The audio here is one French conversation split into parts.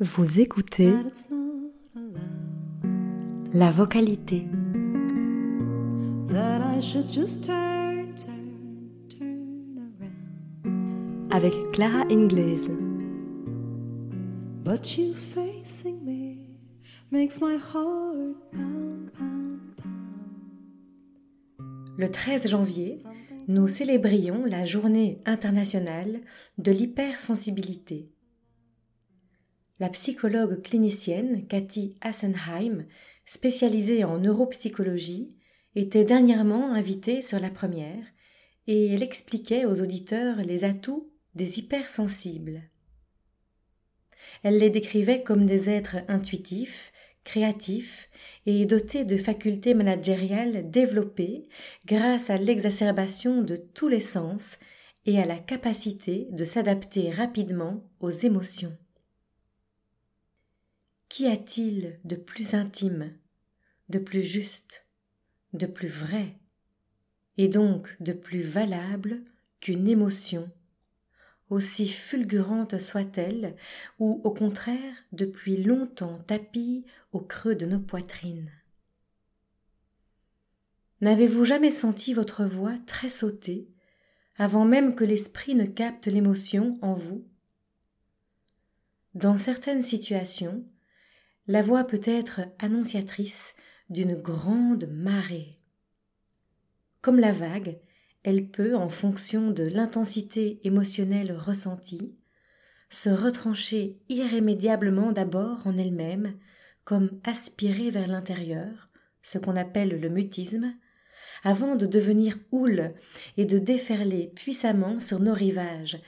Vous écoutez that it's not allowed. la vocalité. That I should just turn, turn, turn around. avec Clara Ingles. But you facing me makes my heart pound, pound, pound. Le 13 janvier, nous célébrions la journée internationale de l'hypersensibilité. La psychologue clinicienne Cathy Assenheim, spécialisée en neuropsychologie, était dernièrement invitée sur la première et elle expliquait aux auditeurs les atouts des hypersensibles. Elle les décrivait comme des êtres intuitifs, créatifs et dotés de facultés managériales développées grâce à l'exacerbation de tous les sens et à la capacité de s'adapter rapidement aux émotions. Qu'y a-t-il de plus intime, de plus juste, de plus vrai, et donc de plus valable qu'une émotion, aussi fulgurante soit-elle, ou au contraire depuis longtemps tapie au creux de nos poitrines N'avez-vous jamais senti votre voix très sautée avant même que l'esprit ne capte l'émotion en vous? Dans certaines situations, la voix peut être annonciatrice d'une grande marée. Comme la vague, elle peut, en fonction de l'intensité émotionnelle ressentie, se retrancher irrémédiablement d'abord en elle-même, comme aspirée vers l'intérieur, ce qu'on appelle le mutisme, avant de devenir houle et de déferler puissamment sur nos rivages,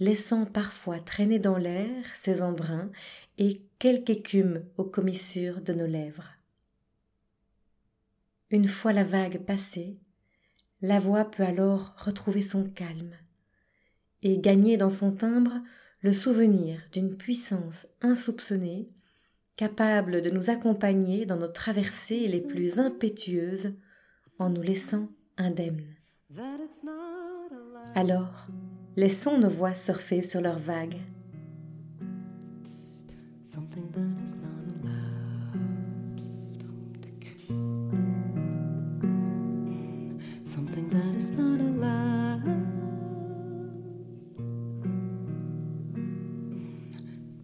laissant parfois traîner dans l'air ses embruns et quelque écume aux commissures de nos lèvres. Une fois la vague passée, la voix peut alors retrouver son calme et gagner dans son timbre le souvenir d'une puissance insoupçonnée, capable de nous accompagner dans nos traversées les plus impétueuses en nous laissant indemnes. Alors, laissons nos voix surfer sur leurs vagues.